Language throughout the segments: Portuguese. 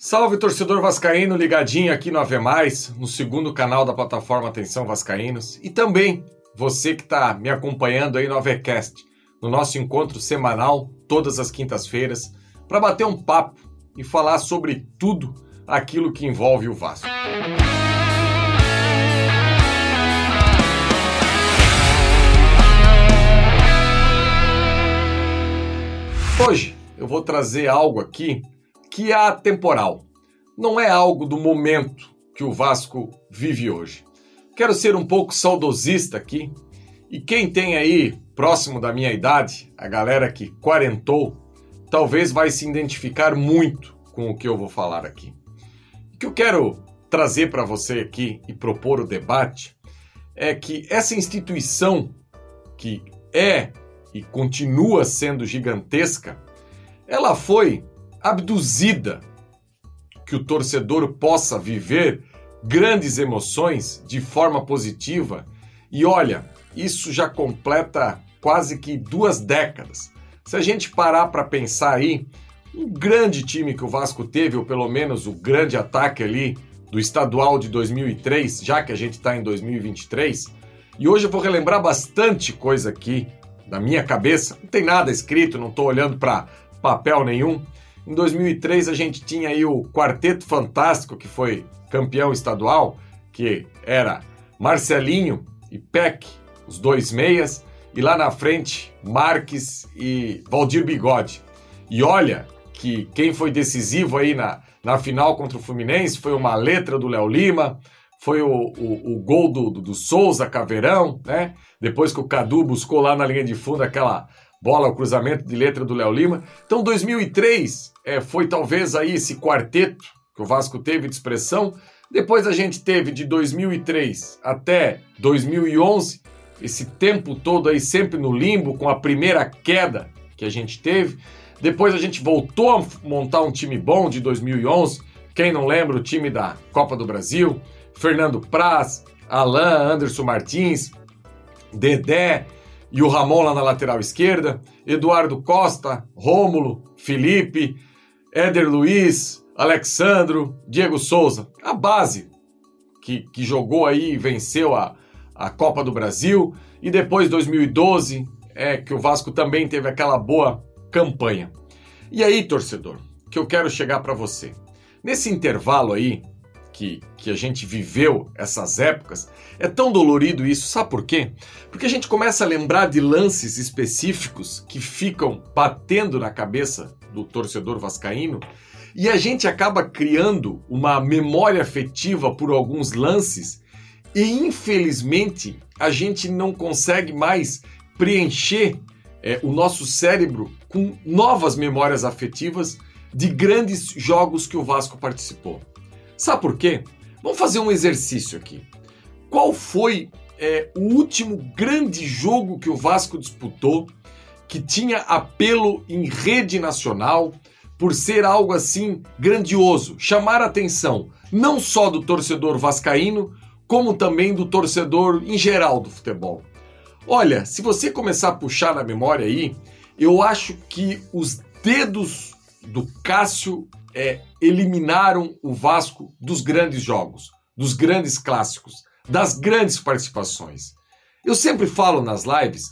Salve torcedor vascaíno ligadinho aqui no Ave Mais, no segundo canal da plataforma Atenção Vascaínos e também você que está me acompanhando aí no Avecast, no nosso encontro semanal todas as quintas-feiras para bater um papo e falar sobre tudo aquilo que envolve o Vasco. Hoje eu vou trazer algo aqui que é atemporal. Não é algo do momento que o Vasco vive hoje. Quero ser um pouco saudosista aqui. E quem tem aí, próximo da minha idade, a galera que quarentou, talvez vai se identificar muito com o que eu vou falar aqui. O que eu quero trazer para você aqui e propor o debate é que essa instituição que é e continua sendo gigantesca, ela foi abduzida, que o torcedor possa viver grandes emoções de forma positiva. E olha, isso já completa quase que duas décadas. Se a gente parar para pensar aí, um grande time que o Vasco teve, ou pelo menos o grande ataque ali do estadual de 2003, já que a gente está em 2023, e hoje eu vou relembrar bastante coisa aqui da minha cabeça. Não tem nada escrito, não estou olhando para papel nenhum. Em 2003 a gente tinha aí o Quarteto Fantástico, que foi campeão estadual, que era Marcelinho e Peck, os dois meias, e lá na frente Marques e Valdir Bigode. E olha que quem foi decisivo aí na, na final contra o Fluminense foi uma letra do Léo Lima, foi o, o, o gol do, do, do Souza Caveirão, né? Depois que o Cadu buscou lá na linha de fundo aquela bola, o cruzamento de letra do Léo Lima. Então 2003 é, foi talvez aí esse quarteto que o Vasco teve de expressão. Depois a gente teve de 2003 até 2011 esse tempo todo aí sempre no limbo com a primeira queda que a gente teve. Depois a gente voltou a montar um time bom de 2011. Quem não lembra o time da Copa do Brasil, Fernando Praz, Alain, Anderson Martins, Dedé, e o Ramon lá na lateral esquerda, Eduardo Costa, Rômulo, Felipe, Éder Luiz, Alexandro, Diego Souza. A base que, que jogou aí e venceu a, a Copa do Brasil. E depois, 2012, é que o Vasco também teve aquela boa campanha. E aí, torcedor, que eu quero chegar para você. Nesse intervalo aí, que, que a gente viveu essas épocas, é tão dolorido isso, sabe por quê? Porque a gente começa a lembrar de lances específicos que ficam batendo na cabeça do torcedor vascaíno e a gente acaba criando uma memória afetiva por alguns lances e infelizmente a gente não consegue mais preencher é, o nosso cérebro com novas memórias afetivas de grandes jogos que o Vasco participou. Sabe por quê? Vamos fazer um exercício aqui. Qual foi é, o último grande jogo que o Vasco disputou que tinha apelo em rede nacional por ser algo assim grandioso, chamar a atenção não só do torcedor vascaíno, como também do torcedor em geral do futebol? Olha, se você começar a puxar na memória aí, eu acho que os dedos do Cássio é, eliminaram o Vasco dos grandes jogos, dos grandes clássicos, das grandes participações. Eu sempre falo nas lives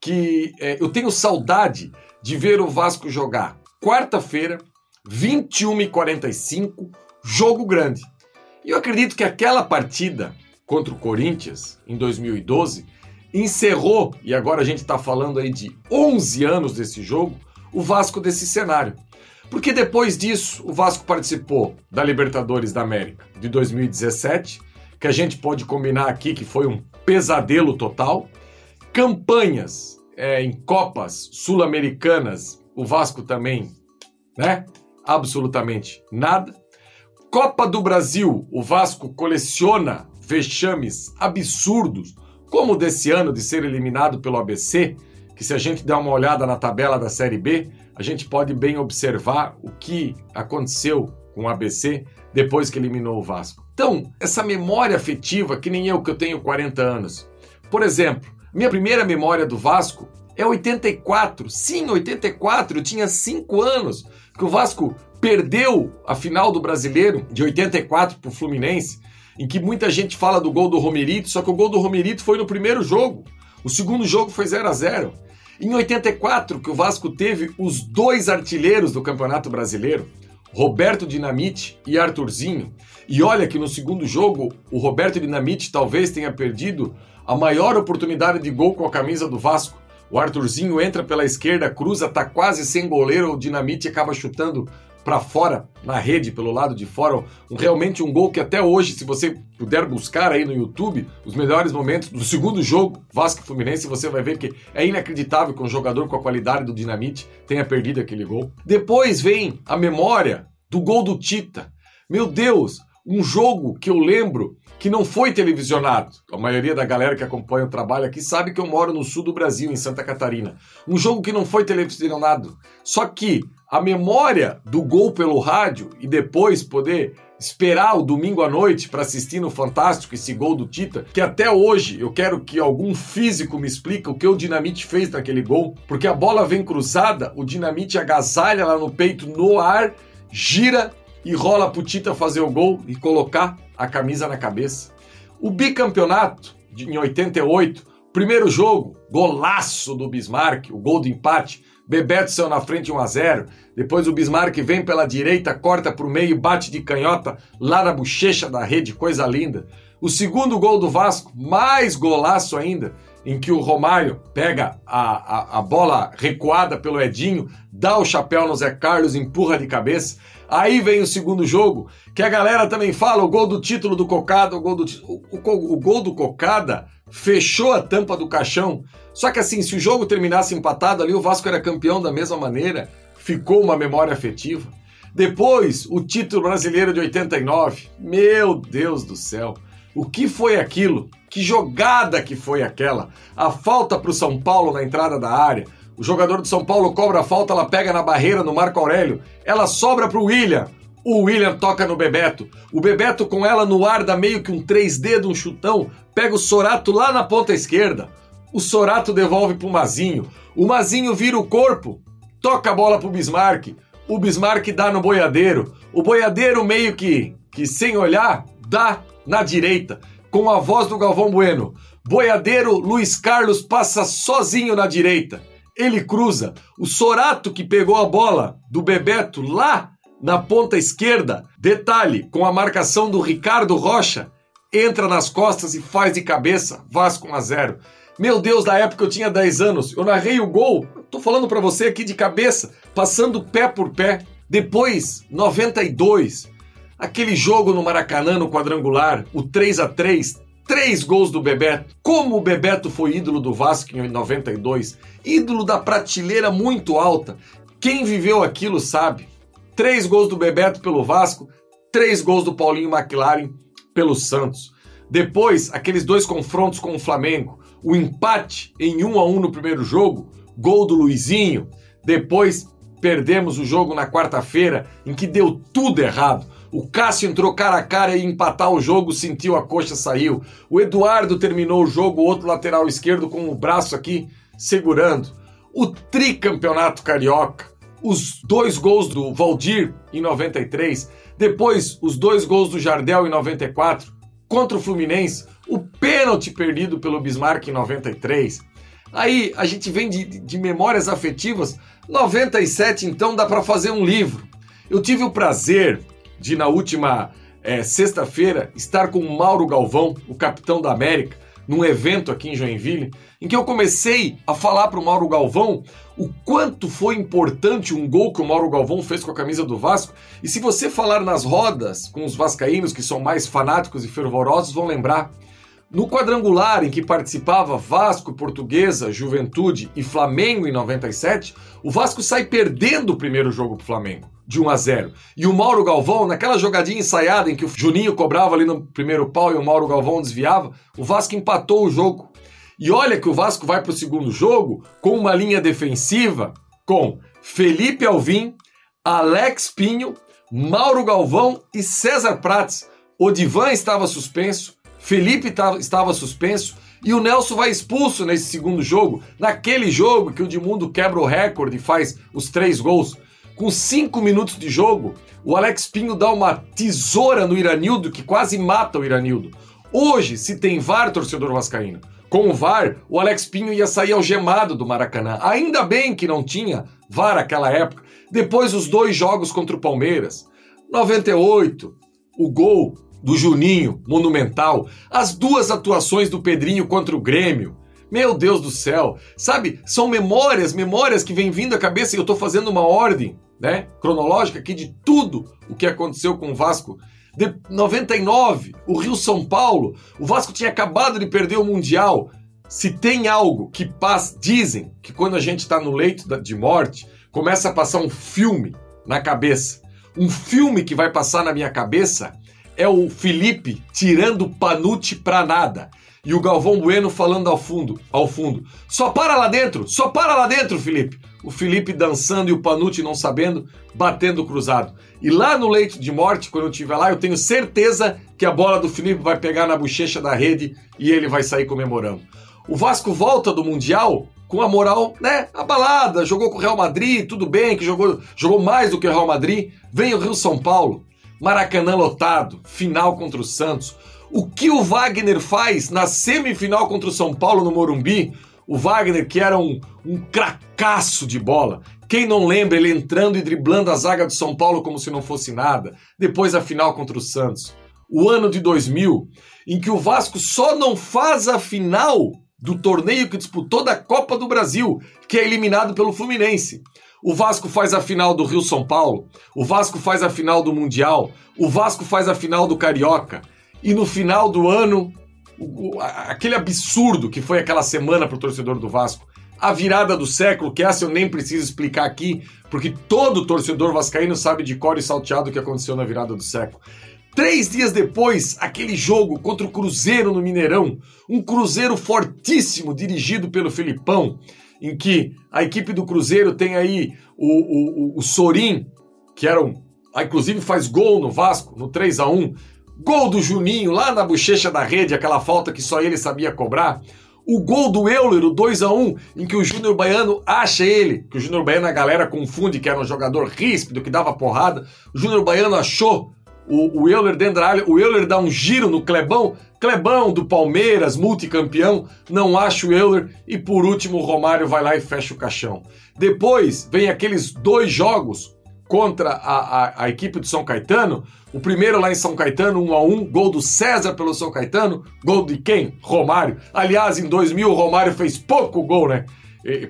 que é, eu tenho saudade de ver o Vasco jogar quarta-feira, 21h45, jogo grande. E eu acredito que aquela partida contra o Corinthians, em 2012, encerrou, e agora a gente está falando aí de 11 anos desse jogo, o Vasco desse cenário. Porque depois disso, o Vasco participou da Libertadores da América de 2017, que a gente pode combinar aqui que foi um pesadelo total. Campanhas é, em Copas Sul-Americanas, o Vasco também, né? Absolutamente nada. Copa do Brasil, o Vasco coleciona vexames absurdos, como o desse ano de ser eliminado pelo ABC, que se a gente der uma olhada na tabela da Série B, a gente pode bem observar o que aconteceu com o ABC depois que eliminou o Vasco. Então, essa memória afetiva, que nem eu que eu tenho 40 anos. Por exemplo, minha primeira memória do Vasco é 84. Sim, 84, eu tinha 5 anos, que o Vasco perdeu a final do Brasileiro de 84 para o Fluminense, em que muita gente fala do gol do Romerito, só que o gol do Romerito foi no primeiro jogo. O segundo jogo foi 0 a 0 Em 84, que o Vasco teve os dois artilheiros do Campeonato Brasileiro, Roberto Dinamite e Arthurzinho. E olha que no segundo jogo, o Roberto Dinamite talvez tenha perdido a maior oportunidade de gol com a camisa do Vasco. O Arthurzinho entra pela esquerda, cruza, tá quase sem goleiro, o Dinamite acaba chutando para fora, na rede, pelo lado de fora. Um, realmente um gol que até hoje, se você puder buscar aí no YouTube, os melhores momentos do segundo jogo, Vasco Fluminense, você vai ver que é inacreditável que um jogador com a qualidade do Dinamite tenha perdido aquele gol. Depois vem a memória do gol do Tita. Meu Deus, um jogo que eu lembro que não foi televisionado. A maioria da galera que acompanha o trabalho aqui sabe que eu moro no sul do Brasil, em Santa Catarina. Um jogo que não foi televisionado. Só que a memória do gol pelo rádio e depois poder esperar o domingo à noite para assistir no Fantástico esse gol do Tita, que até hoje eu quero que algum físico me explique o que o Dinamite fez naquele gol, porque a bola vem cruzada, o Dinamite agasalha lá no peito no ar, gira e rola pro Tita fazer o gol e colocar a camisa na cabeça. O bicampeonato de, em 88, primeiro jogo, golaço do Bismarck, o gol do empate. Bebeto saiu na frente 1 a 0. Depois o Bismarck vem pela direita, corta para o meio, bate de canhota lá na bochecha da rede, coisa linda. O segundo gol do Vasco, mais golaço ainda, em que o Romário pega a, a, a bola recuada pelo Edinho, dá o chapéu no Zé Carlos, empurra de cabeça. Aí vem o segundo jogo, que a galera também fala, o gol do título do Cocada, o gol do, o, o, o gol do Cocada fechou a tampa do caixão. Só que assim, se o jogo terminasse empatado ali, o Vasco era campeão da mesma maneira, ficou uma memória afetiva. Depois, o título brasileiro de 89. Meu Deus do céu. O que foi aquilo? Que jogada que foi aquela? A falta para o São Paulo na entrada da área. O jogador do São Paulo cobra a falta, ela pega na barreira no Marco Aurélio. Ela sobra para o William. O William toca no Bebeto. O Bebeto com ela no ar dá meio que um 3D de um chutão. Pega o Sorato lá na ponta esquerda. O Sorato devolve pro Mazinho. O Mazinho vira o corpo. Toca a bola pro Bismarck. O Bismarck dá no boiadeiro. O boiadeiro meio que, que sem olhar, dá na direita. Com a voz do Galvão Bueno. Boiadeiro Luiz Carlos passa sozinho na direita ele cruza. O Sorato que pegou a bola do Bebeto lá na ponta esquerda, detalhe, com a marcação do Ricardo Rocha, entra nas costas e faz de cabeça, Vasco 1 a 0. Meu Deus, na época eu tinha 10 anos, eu narrei o gol, tô falando para você aqui de cabeça, passando pé por pé. Depois, 92, aquele jogo no Maracanã no quadrangular, o 3 a 3 Três gols do Bebeto. Como o Bebeto foi ídolo do Vasco em 92, ídolo da prateleira muito alta. Quem viveu aquilo sabe. Três gols do Bebeto pelo Vasco, três gols do Paulinho McLaren pelo Santos. Depois, aqueles dois confrontos com o Flamengo, o empate em 1 a 1 no primeiro jogo, gol do Luizinho. Depois, perdemos o jogo na quarta-feira, em que deu tudo errado. O Cássio entrou cara a cara e empatar o jogo, sentiu a coxa, saiu. O Eduardo terminou o jogo, outro lateral esquerdo com o braço aqui segurando. O tricampeonato carioca, os dois gols do Valdir em 93, depois os dois gols do Jardel em 94, contra o Fluminense, o pênalti perdido pelo Bismarck em 93. Aí a gente vem de, de memórias afetivas. 97, então, dá para fazer um livro. Eu tive o prazer de, na última é, sexta-feira, estar com Mauro Galvão, o capitão da América, num evento aqui em Joinville, em que eu comecei a falar para o Mauro Galvão o quanto foi importante um gol que o Mauro Galvão fez com a camisa do Vasco. E se você falar nas rodas com os vascaínos que são mais fanáticos e fervorosos, vão lembrar. No quadrangular em que participava Vasco, Portuguesa, Juventude e Flamengo em 97, o Vasco sai perdendo o primeiro jogo para o Flamengo de 1 a 0. E o Mauro Galvão, naquela jogadinha ensaiada em que o Juninho cobrava ali no primeiro pau e o Mauro Galvão desviava, o Vasco empatou o jogo. E olha que o Vasco vai para o segundo jogo com uma linha defensiva com Felipe Alvim, Alex Pinho, Mauro Galvão e César Prates. O Divan estava suspenso, Felipe estava suspenso e o Nelson vai expulso nesse segundo jogo, naquele jogo que o Edmundo quebra o recorde e faz os três gols. Com cinco minutos de jogo, o Alex Pinho dá uma tesoura no Iranildo que quase mata o Iranildo. Hoje, se tem VAR, torcedor vascaíno, com o VAR, o Alex Pinho ia sair algemado do Maracanã. Ainda bem que não tinha VAR naquela época. Depois os dois jogos contra o Palmeiras. 98, o gol do Juninho, monumental. As duas atuações do Pedrinho contra o Grêmio. Meu Deus do céu. Sabe, são memórias, memórias que vêm vindo à cabeça e eu estou fazendo uma ordem, né, cronológica aqui de tudo o que aconteceu com o Vasco. De 99, o Rio São Paulo, o Vasco tinha acabado de perder o Mundial. Se tem algo que passa, dizem que quando a gente está no leito de morte, começa a passar um filme na cabeça. Um filme que vai passar na minha cabeça é o Felipe tirando o Panucci pra nada. E o Galvão Bueno falando ao fundo, ao fundo. Só para lá dentro, só para lá dentro, Felipe. O Felipe dançando e o Panucci não sabendo, batendo cruzado. E lá no leito de morte, quando eu estiver lá, eu tenho certeza que a bola do Felipe vai pegar na bochecha da rede e ele vai sair comemorando. O Vasco volta do Mundial com a moral, né, abalada, jogou com o Real Madrid, tudo bem, que jogou, jogou mais do que o Real Madrid. Vem o Rio São Paulo, Maracanã lotado, final contra o Santos. O que o Wagner faz na semifinal contra o São Paulo no Morumbi? O Wagner, que era um, um cracaço de bola. Quem não lembra ele entrando e driblando a zaga do São Paulo como se não fosse nada. Depois a final contra o Santos. O ano de 2000, em que o Vasco só não faz a final do torneio que disputou da Copa do Brasil, que é eliminado pelo Fluminense. O Vasco faz a final do Rio São Paulo, o Vasco faz a final do Mundial, o Vasco faz a final do Carioca. E no final do ano, o, aquele absurdo que foi aquela semana para o torcedor do Vasco, a virada do século, que essa eu nem preciso explicar aqui, porque todo torcedor vascaíno sabe de cor e salteado o que aconteceu na virada do século. Três dias depois, aquele jogo contra o Cruzeiro no Mineirão, um Cruzeiro fortíssimo dirigido pelo Filipão, em que a equipe do Cruzeiro tem aí o, o, o Sorin, que era um, inclusive faz gol no Vasco, no 3 a 1 Gol do Juninho lá na bochecha da rede, aquela falta que só ele sabia cobrar. O gol do Euler, o 2 a 1 em que o Júnior Baiano acha ele, que o Júnior Baiano a galera confunde que era um jogador ríspido, que dava porrada. O Júnior Baiano achou o, o Euler dentro da área, o Euler dá um giro no Clebão, Clebão do Palmeiras, multicampeão, não acha o Euler e por último o Romário vai lá e fecha o caixão. Depois vem aqueles dois jogos contra a, a, a, equipe do São Caetano. O primeiro lá em São Caetano, 1 a 1 gol do César pelo São Caetano. Gol de quem? Romário. Aliás, em 2000 o Romário fez pouco gol, né?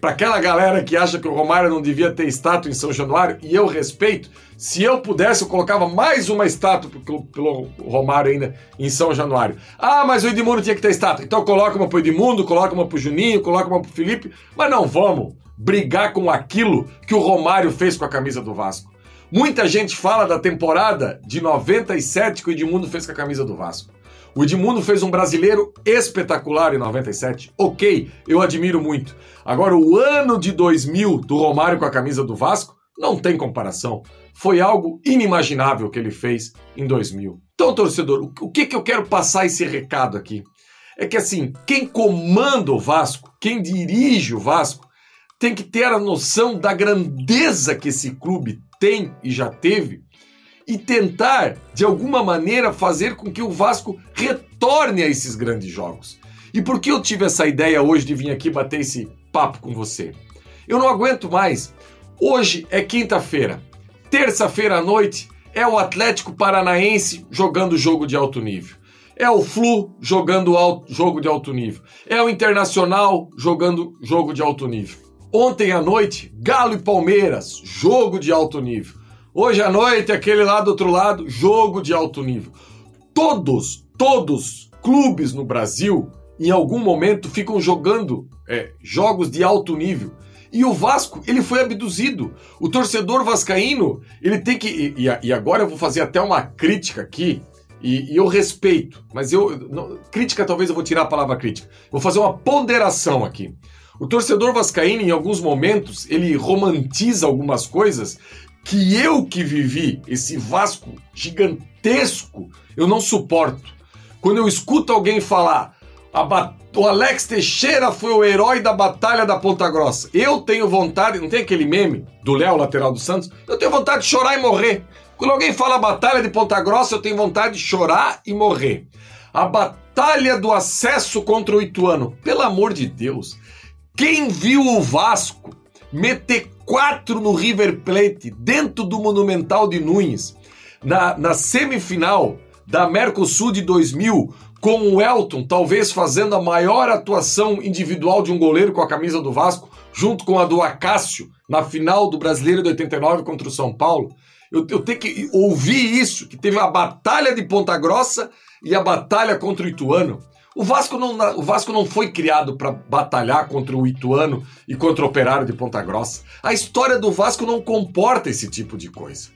Para aquela galera que acha que o Romário não devia ter estátua em São Januário, e eu respeito, se eu pudesse, eu colocava mais uma estátua pelo, pelo Romário ainda em São Januário. Ah, mas o Edmundo tinha que ter estátua. Então coloca uma pro Edmundo, coloca uma pro Juninho, coloca uma pro Felipe, mas não vamos brigar com aquilo que o Romário fez com a camisa do Vasco. Muita gente fala da temporada de 97 que o Edmundo fez com a camisa do Vasco. O Edmundo fez um brasileiro espetacular em 97. Ok, eu admiro muito. Agora, o ano de 2000 do Romário com a camisa do Vasco não tem comparação. Foi algo inimaginável que ele fez em 2000. Então, torcedor, o que, que eu quero passar esse recado aqui? É que assim, quem comanda o Vasco, quem dirige o Vasco, tem que ter a noção da grandeza que esse clube tem e já teve e tentar, de alguma maneira, fazer com que o Vasco retorne a esses grandes jogos. E por que eu tive essa ideia hoje de vir aqui bater esse papo com você? Eu não aguento mais. Hoje é quinta-feira. Terça-feira à noite é o Atlético Paranaense jogando jogo de alto nível. É o Flu jogando alto, jogo de alto nível. É o Internacional jogando jogo de alto nível. Ontem à noite, Galo e Palmeiras, jogo de alto nível. Hoje à noite, aquele lá do outro lado, jogo de alto nível. Todos, todos clubes no Brasil, em algum momento, ficam jogando é, jogos de alto nível. E o Vasco, ele foi abduzido. O torcedor vascaíno, ele tem que. E, e agora eu vou fazer até uma crítica aqui, e, e eu respeito, mas eu. Não, crítica, talvez eu vou tirar a palavra crítica. Vou fazer uma ponderação aqui. O torcedor vascaíno, em alguns momentos, ele romantiza algumas coisas que eu que vivi esse Vasco gigantesco, eu não suporto. Quando eu escuto alguém falar, O Alex Teixeira foi o herói da Batalha da Ponta Grossa. Eu tenho vontade, não tem aquele meme do Léo, lateral do Santos? Eu tenho vontade de chorar e morrer. Quando alguém fala Batalha de Ponta Grossa, eu tenho vontade de chorar e morrer. A Batalha do Acesso contra o Ituano. Pelo amor de Deus. Quem viu o Vasco meter quatro no River Plate dentro do Monumental de Nunes na, na semifinal da Mercosul de 2000 com o Elton talvez fazendo a maior atuação individual de um goleiro com a camisa do Vasco, junto com a do Acácio, na final do Brasileiro de 89 contra o São Paulo. Eu, eu tenho que ouvir isso, que teve a batalha de Ponta Grossa e a batalha contra o Ituano. O Vasco não, o Vasco não foi criado para batalhar contra o Ituano e contra o Operário de Ponta Grossa. A história do Vasco não comporta esse tipo de coisa.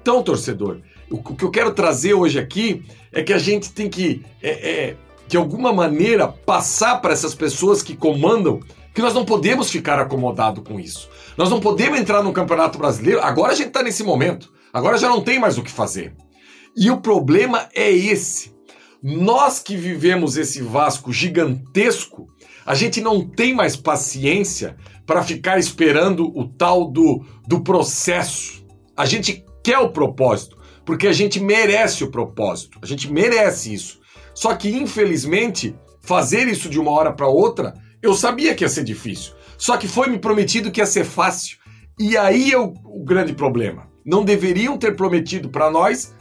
Então, torcedor, o que eu quero trazer hoje aqui é que a gente tem que, é, é, de alguma maneira, passar para essas pessoas que comandam que nós não podemos ficar acomodado com isso. Nós não podemos entrar no Campeonato Brasileiro. Agora a gente está nesse momento. Agora já não tem mais o que fazer. E o problema é esse. Nós que vivemos esse Vasco gigantesco, a gente não tem mais paciência para ficar esperando o tal do, do processo. A gente quer o propósito porque a gente merece o propósito, a gente merece isso. Só que, infelizmente, fazer isso de uma hora para outra, eu sabia que ia ser difícil. Só que foi me prometido que ia ser fácil. E aí é o, o grande problema. Não deveriam ter prometido para nós,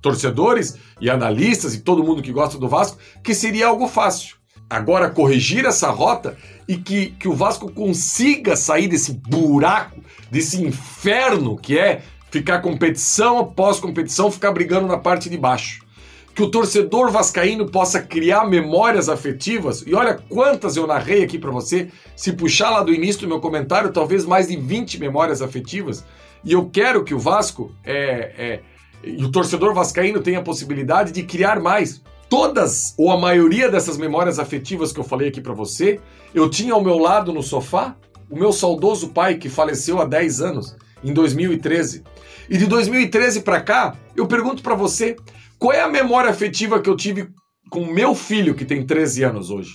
torcedores e analistas e todo mundo que gosta do Vasco, que seria algo fácil. Agora, corrigir essa rota e que, que o Vasco consiga sair desse buraco, desse inferno que é ficar competição após competição, ficar brigando na parte de baixo. Que o torcedor vascaíno possa criar memórias afetivas, e olha quantas eu narrei aqui para você, se puxar lá do início do meu comentário, talvez mais de 20 memórias afetivas, e eu quero que o Vasco é, é, e o torcedor vascaíno tenha a possibilidade de criar mais. Todas ou a maioria dessas memórias afetivas que eu falei aqui para você, eu tinha ao meu lado no sofá o meu saudoso pai que faleceu há 10 anos, em 2013. E de 2013 para cá, eu pergunto para você, qual é a memória afetiva que eu tive com meu filho que tem 13 anos hoje?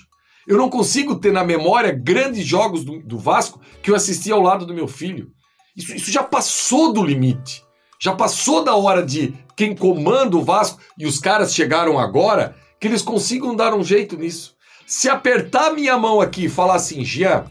Eu não consigo ter na memória grandes jogos do, do Vasco que eu assisti ao lado do meu filho. Isso, isso já passou do limite. Já passou da hora de quem comanda o Vasco e os caras chegaram agora que eles consigam dar um jeito nisso. Se apertar minha mão aqui e falar assim, Jean,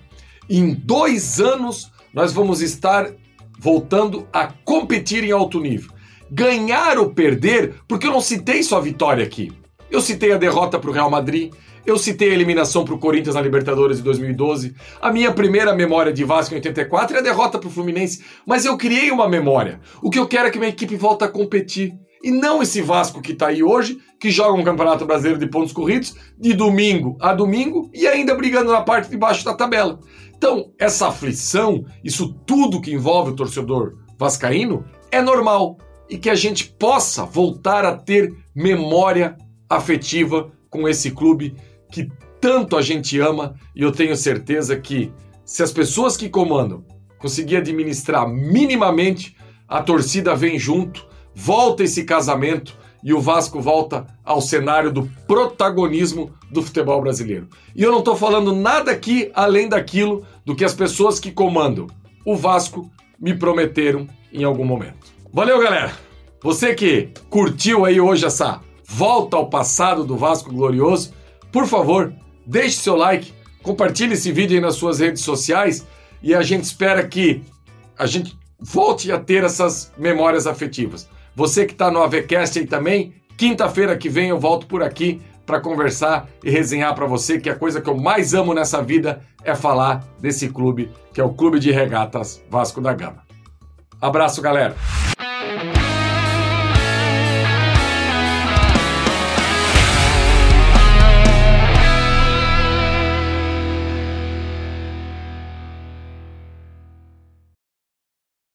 em dois anos nós vamos estar voltando a competir em alto nível. Ganhar ou perder, porque eu não citei só a vitória aqui. Eu citei a derrota para o Real Madrid, eu citei a eliminação para o Corinthians na Libertadores de 2012. A minha primeira memória de Vasco em 84 é a derrota para o Fluminense. Mas eu criei uma memória. O que eu quero é que minha equipe volte a competir. E não esse Vasco que está aí hoje, que joga um Campeonato Brasileiro de pontos corridos, de domingo a domingo e ainda brigando na parte de baixo da tabela. Então, essa aflição, isso tudo que envolve o torcedor vascaíno, é normal e que a gente possa voltar a ter memória afetiva com esse clube que tanto a gente ama e eu tenho certeza que se as pessoas que comandam conseguir administrar minimamente, a torcida vem junto, volta esse casamento e o Vasco volta ao cenário do protagonismo do futebol brasileiro. E eu não estou falando nada aqui além daquilo do que as pessoas que comandam o Vasco me prometeram em algum momento. Valeu, galera! Você que curtiu aí hoje essa volta ao passado do Vasco Glorioso, por favor, deixe seu like, compartilhe esse vídeo aí nas suas redes sociais e a gente espera que a gente volte a ter essas memórias afetivas. Você que está no AVCast aí também, quinta-feira que vem eu volto por aqui para conversar e resenhar para você que a coisa que eu mais amo nessa vida é falar desse clube, que é o Clube de Regatas Vasco da Gama. Abraço, galera!